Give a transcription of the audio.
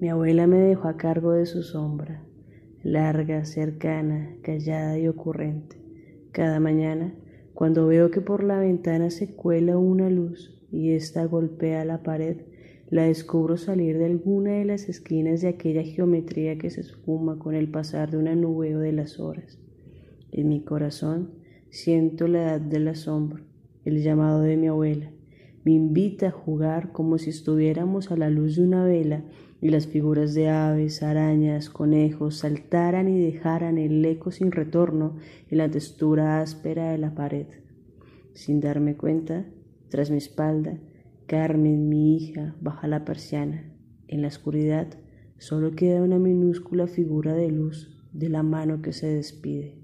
Mi abuela me dejó a cargo de su sombra, larga, cercana, callada y ocurrente. Cada mañana, cuando veo que por la ventana se cuela una luz y ésta golpea la pared, la descubro salir de alguna de las esquinas de aquella geometría que se esfuma con el pasar de una nube o de las horas. En mi corazón siento la edad del asombro, el llamado de mi abuela. Me invita a jugar como si estuviéramos a la luz de una vela y las figuras de aves, arañas, conejos saltaran y dejaran el eco sin retorno en la textura áspera de la pared. Sin darme cuenta, tras mi espalda, Carmen, mi hija, baja la persiana. En la oscuridad solo queda una minúscula figura de luz de la mano que se despide.